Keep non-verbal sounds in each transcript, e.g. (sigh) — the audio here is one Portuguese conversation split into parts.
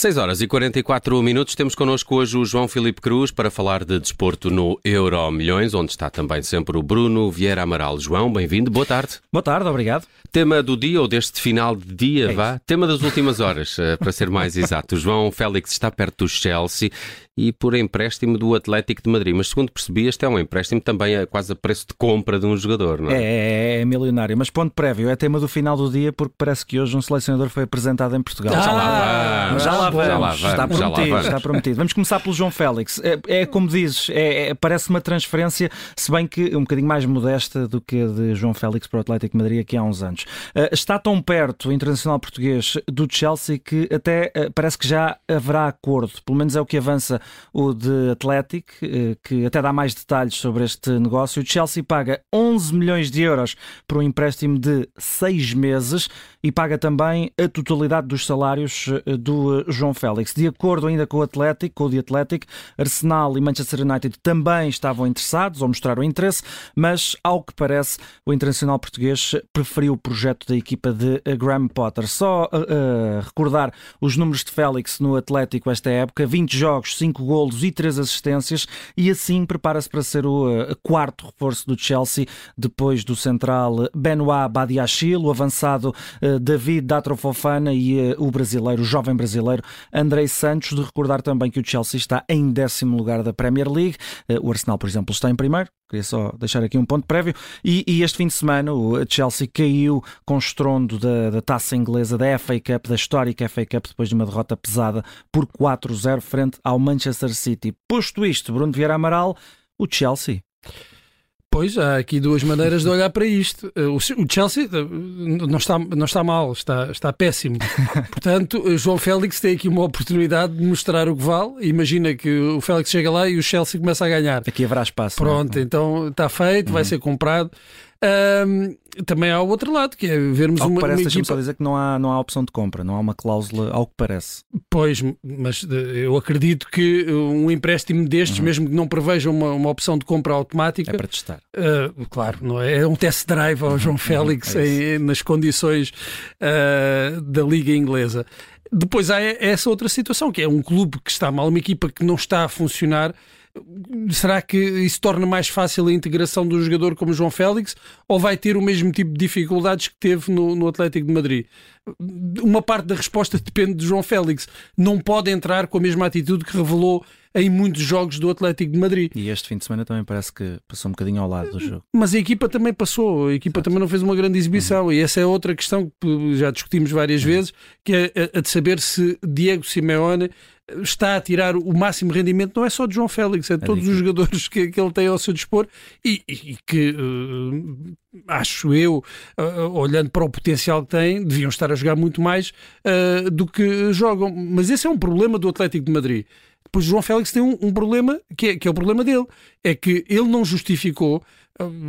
6 horas e 44 minutos. Temos connosco hoje o João Filipe Cruz para falar de desporto no Euro Milhões, onde está também sempre o Bruno Vieira Amaral. João, bem-vindo. Boa tarde. Boa tarde, obrigado. Tema do dia ou deste final de dia, É vá. Tema das últimas horas, eh, para ser mais (laughs) exato. O João Félix está perto do Chelsea e por empréstimo do Atlético de Madrid. Mas segundo percebi, este é um empréstimo também a quase a preço de compra de um jogador, não É, é? é, é milionário. Mas ponto prévio, é tema do final do dia porque parece que hoje um selecionador foi apresentado em Portugal. Já lá Mas vamos, já lá vamos, já lá está vamos, já lá prometido, vamos. está prometido. Vamos começar pelo João Félix. É, é como dizes, é, é- parece uma transferência, se bem que um bocadinho mais modesta do que a de João Félix para o Atlético de Madrid aqui há uns anos. Eh, está tão perto o internacional português do Chelsea que até eh, parece que já haverá acordo, pelo menos é o que avança o de Atlético, eh, que até dá mais detalhes sobre este negócio. O Chelsea paga 11 milhões de euros por um empréstimo de seis meses e paga também a totalidade dos salários eh, do eh, João Félix. De acordo ainda com o Atlético, com o The Athletic, Arsenal e Manchester United também estavam interessados ou mostraram interesse, mas ao que parece o internacional português preferiu o projeto da equipa de Graham Potter. Só eh, recordar os números de Félix no Atlético esta época, 20 jogos, 5 golos e 3 assistências e assim prepara-se para ser o eh, quarto reforço do Chelsea depois do central Benoit Badiachil, o avançado eh, David Datro Fofana e eh, o brasileiro, o jovem brasileiro Andrei Santos. De recordar também que o Chelsea está em décimo lugar da Premier League, o Arsenal, por exemplo, está em primeiro. Queria só deixar aqui um ponto prévio. E, e este fim de semana o Chelsea caiu com estrondo da, da taça inglesa, da FA Cup, da histórica FA Cup, depois de uma derrota pesada por 4-0 frente ao Manchester City. Posto isto, Bruno Vieira Amaral, o Chelsea. Pois, há aqui duas maneiras de olhar para isto. Eh, O Chelsea eh, não está, não está mal, está, está péssimo. (laughs) Portanto, eh, João Félix tem aqui uma oportunidade de mostrar o que vale. Imagina que o Félix chega lá e o Chelsea começa a ganhar. Aqui haverá espaço. é? Pronto, então está feito, vai ser comprado. Ahm, também há o outro lado, que é vermos Ao que uma, parece, uma equipa. só dizer que não há, não há opção de compra, não há uma cláusula, ao que parece. Pois, mas eh, eu acredito que um empréstimo destes, mesmo que não preveja uma, uma opção de compra automática, É para testar. Uh, claro, não é? É um test drive ao João Félix é em- nas condições uh, da Liga Inglesa. Depois há essa outra situação, que é um clube que está mal, uma equipa que não está a funcionar. Será que isso torna mais fácil a integração do jogador como João Félix ou vai ter o mesmo tipo de dificuldades que teve no, no Atlético de Madrid? Uma parte da resposta depende de João Félix. Não pode entrar com a mesma atitude que revelou em muitos jogos do Atlético de Madrid. E este fim de semana também parece que passou um bocadinho ao lado do jogo. Mas a equipa também passou, a equipa também não fez uma grande exibição, e essa é outra questão que já discutimos várias vezes, que é a de saber se Diego Simeone está a tirar o máximo rendimento, não é só de João Félix, é de todos os jogadores que, que ele tem ao seu dispor e, e- que, eh, acho eu, eh, olhando para o potencial que têm, deviam estar a jogar muito mais eh, do que jogam. Mas esse é um problema do Atlético de Madrid. Depois João Félix tem um, um problema que é, que é o problema dele, é que ele não justificou,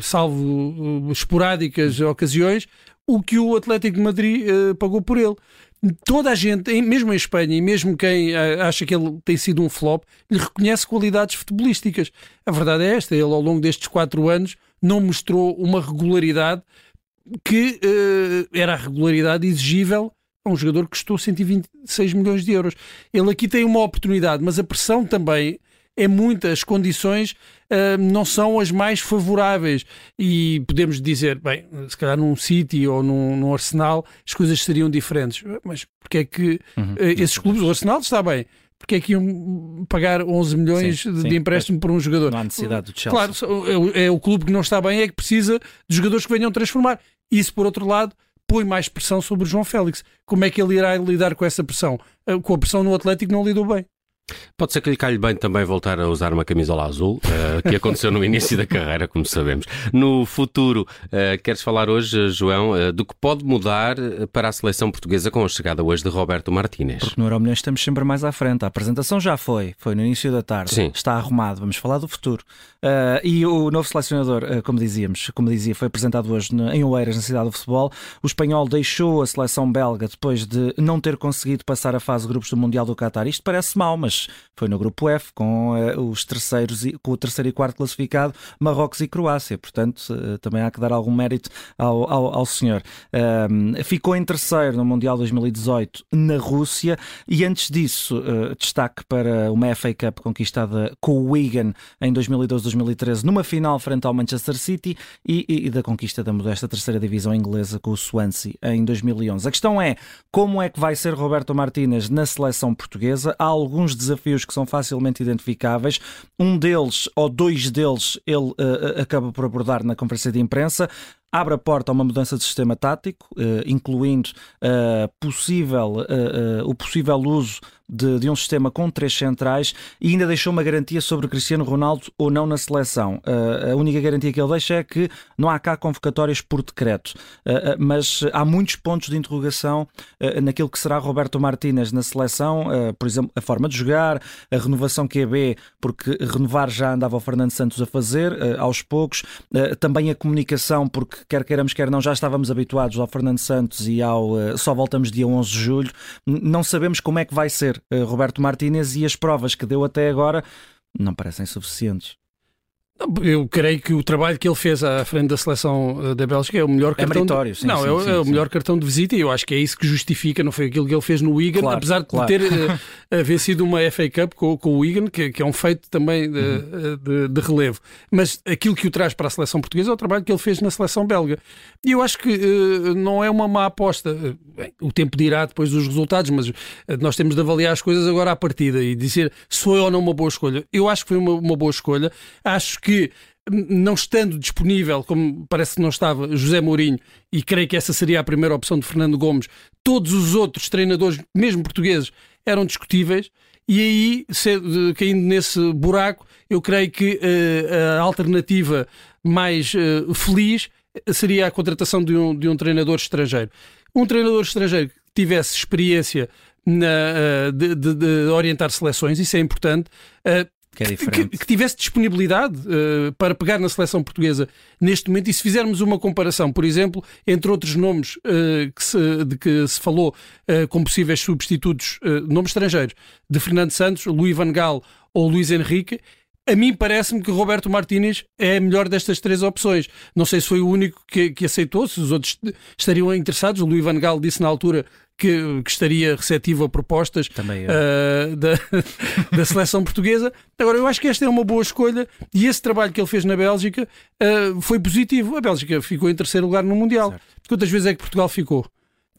salvo esporádicas ocasiões, o que o Atlético de Madrid pagou por ele. Toda a gente, mesmo em Espanha, e mesmo quem eh, acha que ele tem sido um flop, lhe reconhece qualidades futebolísticas. A verdade é esta: ele, ao longo destes quatro anos, não mostrou uma regularidade que eh, era a regularidade exigível a um jogador que custou 126 milhões de euros. Ele aqui tem uma oportunidade, mas a pressão também é muita, as condições ah, não são as mais favoráveis e podemos dizer, bem, se calhar num City ou num, num Arsenal as coisas seriam diferentes, mas porque é que Uhum. eh, esses clubes, o Arsenal está bem, porque é que iam pagar 11 milhões Sim, de, sim, empréstimo por um jogador? Não há necessidade do Chelsea. Claro, é, o- é o clube que não está bem é que precisa de jogadores que venham transformar. Isso, por outro lado, põe mais pressão sobre o João Félix. Como é que ele irá lidar com essa pressão? Eh, Com a pressão no Atlético não lidou bem. Pode ser que lhe calhe bem também voltar a usar uma camisola azul, eh, que aconteceu no (laughs) início da carreira, como sabemos. No futuro, eh, queres falar hoje, João, eh, do que pode mudar para a seleção portuguesa com a chegada hoje de Roberto Martínez? Porque no Euromilhões estamos sempre mais à frente. A apresentação já foi, foi no início da tarde. Sim. Está arrumado, vamos falar do futuro. E o novo selecionador, como dizíamos, como dizia, foi apresentado hoje na- em Oeiras, na cidade do futebol. O espanhol deixou a seleção belga depois de não ter conseguido passar a fase de grupos do Mundial do Qatar. Isto parece mau, mas mas foi no grupo F com uh, os terceiros com o terceiro e quarto classificado Marrocos e Croácia. Portanto uh, também há que dar algum mérito ao, ao, ao senhor. Uh, ficou em terceiro no Mundial 2018 na Rússia. E antes disso uh, destaque para uma FA Cup conquistada com o Wigan em 2012-2013 numa final frente ao Manchester City e, e, e da conquista da modesta terceira divisão inglesa com o Swansea em 2011 a questão é como é que vai ser Roberto Martínez na seleção portuguesa? Há alguns desafios que são facilmente identificáveis. Um deles, ou dois deles, ele uh, acaba por abordar na conferência de imprensa abre a porta a uma mudança de sistema tático, incluindo possível, o possível uso de, de, um sistema com três centrais e ainda deixou uma garantia sobre Cristiano Ronaldo ou não na seleção. Uh, a única garantia que ele deixa é que não há cá convocatórias por decreto, uh, mas há muitos pontos de interrogação naquilo que será Roberto Martínez na seleção, por exemplo, a forma de jogar, a renovação QB, porque renovar já andava o Fernando Santos a fazer aos poucos, também a comunicação, porque quer queiramos, quer não, já estávamos habituados ao Fernando Santos e ao só voltamos dia 11 de julho, não sabemos como é que vai ser Roberto Martínez e as provas que deu até agora não parecem suficientes. Eu creio que o trabalho que ele fez à frente da seleção eh, da Bélgica é o melhor é cartão. De... Sim, não, sim, é, sim, é o melhor cartão de visita e eu acho que é isso que justifica, não foi aquilo que ele fez no Wigan, claro, apesar de claro. ter uh, (laughs) haver sido uma FA Cup com, com o Wigan, que, que, é um feito também de, uhum. de, de, relevo. Mas aquilo que o traz para a seleção portuguesa é o trabalho que ele fez na seleção belga. E eu acho que uh, não é uma má aposta. Bem, o tempo dirá depois dos resultados, mas nós temos de avaliar as coisas agora à partida e dizer se foi ou não uma boa escolha. Eu acho que foi uma, uma boa escolha. Acho que não estando disponível, como parece que não estava, José Mourinho, e creio que essa seria a primeira opção de Fernando Gomes, todos os outros treinadores, mesmo portugueses, eram discutíveis. E aí, caindo nesse buraco, eu creio que uh, a alternativa mais uh, feliz seria a contratação de um, de um treinador estrangeiro. Um treinador estrangeiro que tivesse experiência na, de, de, de, orientar seleções, isso é importante. Que, é que, que, tivesse disponibilidade uh, para pegar na seleção portuguesa neste momento. E se fizermos uma comparação, por exemplo, entre outros nomes uh, que se, de que se falou uh, como possíveis substitutos, nomes estrangeiros, de Fernando Santos, Luís Van Gaal ou Luís Henrique, a mim parece-me que Roberto Martínez é a melhor destas três opções. Não sei se foi o único que, que aceitou, se os outros estariam interessados. O Luís Van Gaal disse na altura que, que estaria receptivo a propostas uh, da, (laughs) da seleção portuguesa. Agora, eu acho que esta é uma boa escolha e esse trabalho que ele fez na Bélgica uh, foi positivo. A Bélgica ficou em terceiro lugar no Mundial. Certo. Quantas vezes é que Portugal ficou?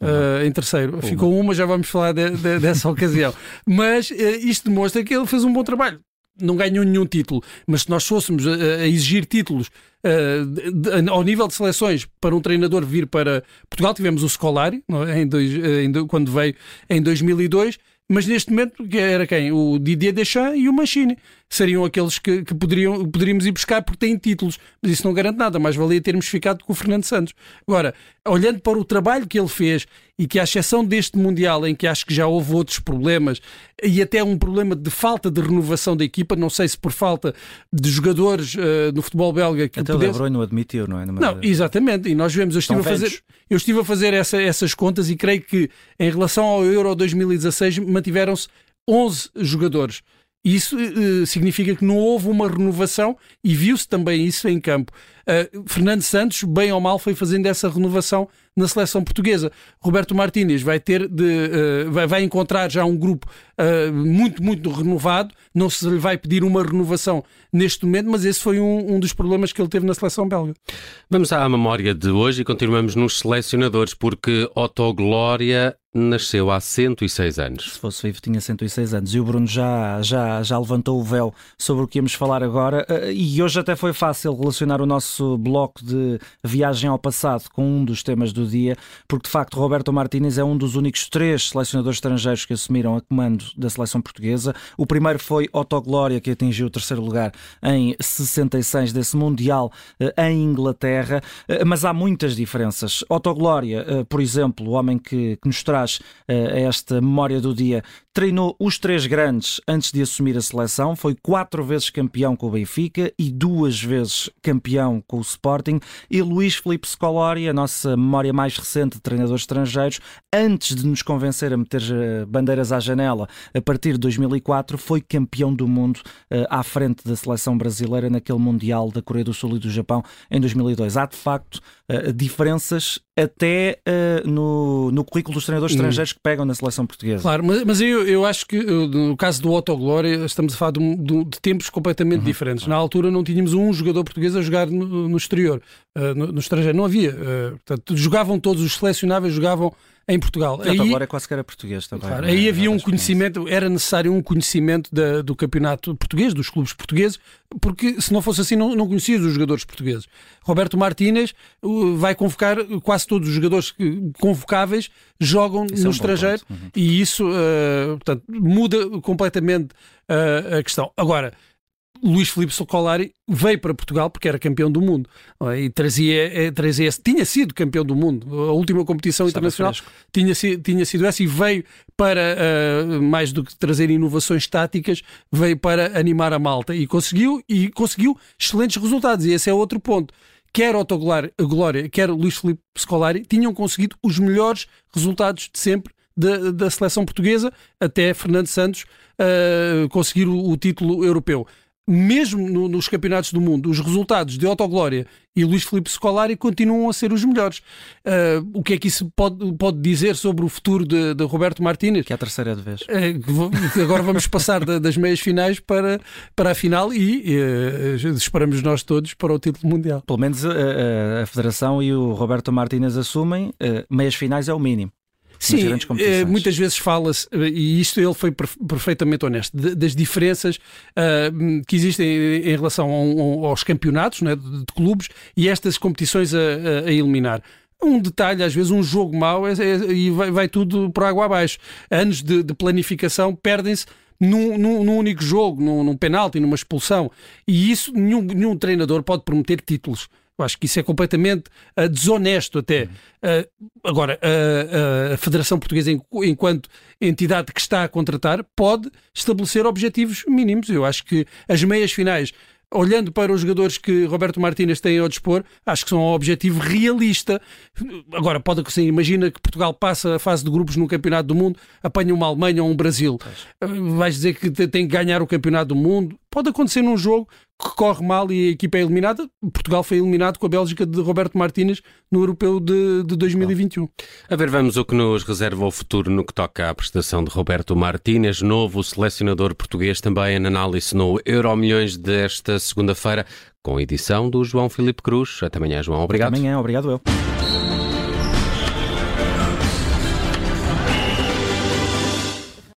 Uh, em terceiro. Uma. Ficou uma, já vamos falar de, de, dessa (laughs) ocasião. Mas isto demonstra que ele fez um bom trabalho não ganhou nenhum título, mas se nós fôssemos a, exigir títulos de, de, ao nível de seleções para um treinador vir para Portugal, tivemos o Scolari é? em dois, eh, em, quando veio em 2002 mas neste momento era quem? O Didier Deschamps e o Machine. Seriam aqueles que, que poderiam, poderíamos ir buscar porque têm títulos, mas isso não garante nada. Mais valia termos ficado com o Fernando Santos. Agora, olhando para o trabalho que ele fez e que, à exceção deste Mundial, em que acho que já houve outros problemas e até um problema de falta de renovação da equipa, não sei se por falta de jogadores uh, no futebol belga que até pudesse... o De Bruyne não admitiu, não é? Não, exatamente. E nós vemos, eu estive, a fazer, eu estive a fazer essa, essas contas e creio que em relação ao Euro 2016 mantiveram-se 11 jogadores. Isso uh, significa que não houve uma renovação e viu-se também isso em campo. Uh, Fernando Santos, bem ou mal, foi fazendo essa renovação na seleção portuguesa. Roberto Martínez vai ter de, uh, vai, vai, encontrar já um grupo uh, muito, muito renovado. Não se lhe vai pedir uma renovação neste momento, mas esse foi um, um dos problemas que ele teve na seleção belga. Vamos à memória de hoje e continuamos nos selecionadores, porque Otto Glória nasceu há 106 anos. Se fosse vivo, tinha 106 anos. E o Bruno já, já, já levantou o véu sobre o que íamos falar agora. E hoje até foi fácil relacionar o nosso nosso bloco de viagem ao passado com um dos temas do dia, porque de facto Roberto Martínez é um dos únicos três selecionadores estrangeiros que assumiram a comando da seleção portuguesa. O primeiro foi Otto Glória, que atingiu o terceiro lugar em 66 desse Mundial eh, em Inglaterra, eh, mas há muitas diferenças. Otto Glória, eh, por exemplo, o homem que, que nos traz esta memória do dia, treinou os três grandes antes de assumir a seleção, foi quatro vezes campeão com o Benfica e duas vezes campeão com o Sporting. E Luís Felipe Scolari, a nossa memória mais recente de treinadores estrangeiros, antes de nos convencer a meter eh, bandeiras à janela a partir de 2004, foi campeão do mundo uh, à frente da seleção brasileira naquele Mundial da Coreia do Sul e do Japão em 2002. Há de facto uh, diferenças até no, no currículo dos treinadores hum. estrangeiros que pegam na seleção portuguesa. Claro, mas, mas eu, eu acho que no caso do Otto Glória estamos a falar de, de, de tempos completamente uhum. diferentes. Na altura não tínhamos um jogador português a jogar no, no exterior, uh, no, no, estrangeiro. Não havia. Uh, portanto, jogavam todos os selecionáveis, jogavam em Portugal. Aí, agora é quase que era português também. Claro, é? aí havia um conhecimento, era necessário um conhecimento da, do campeonato português, dos clubes portugueses, porque se não fosse assim não, não conhecias os jogadores portugueses. Roberto Martínez uh, vai convocar quase todos os jogadores convocáveis jogam isso no é um estrangeiro uhum. e isso uh, portanto, muda completamente uh, a questão. Agora, Luís Filipe Socolari veio para Portugal porque era campeão do mundo e trazia, eh, trazia tinha sido campeão do mundo. A última competição Estava internacional tinha, tinha sido essa e veio para, uh, mais do que trazer inovações táticas, veio para animar a malta e conseguiu, e conseguiu excelentes resultados. E esse é outro ponto. Quer Otto Glória, quer Luís Filipe Scolari tinham conseguido os melhores resultados de sempre da, da seleção portuguesa, até Fernando Santos uh, conseguir o, o título europeu mesmo no, nos campeonatos do mundo, os resultados de Autoglória e Luís Filipe Scolari continuam a ser os melhores. Uh, o que é que isso pode, pode dizer sobre o futuro de, de Roberto Martínez? Que é a terceira de vez. Uh, agora vamos passar das meias finais para, para a final e uh, esperamos nós todos para o título mundial. Pelo menos a, a, a Federação e o Roberto Martínez assumem, meias finais é o mínimo. Sim, eh, muitas vezes fala-se, eh, e isto ele foi perfeitamente honesto, das diferenças uh, que existem em relação aos campeonatos né, de, de, clubes e estas competições a, a, eliminar um detalhe, às vezes um jogo mau é, é, e vai, vai, tudo por água abaixo. Anos de, de planificação perdem-se num, num, num, único jogo, num, num penalti, numa expulsão. E isso nenhum, nenhum treinador pode prometer títulos. Eu acho que isso é completamente uh, desonesto até. Uh, agora, uh, a Federação Portuguesa, enquanto entidade que está a contratar, pode estabelecer objetivos mínimos. Eu acho que as meias finais olhando para os jogadores que Roberto Martínez tem ao dispor, acho que são um objetivo realista. Agora, pode acontecer, imagina que Portugal passa a fase de grupos no Campeonato do Mundo, apanha uma Alemanha ou um Brasil. Vais dizer que tem que ganhar o Campeonato do Mundo? Pode acontecer num jogo que corre mal e a equipa é eliminada. Portugal foi eliminado com a Bélgica de Roberto Martínez no Europeu de, de 2021. A ver, vamos o que nos reserva o futuro no que toca à prestação de Roberto Martínez, novo selecionador português, também na análise no Euro Milhões desta segunda-feira, com a edição do João Filipe Cruz. Até amanhã, João. Obrigado. Até amanhã, obrigado eu.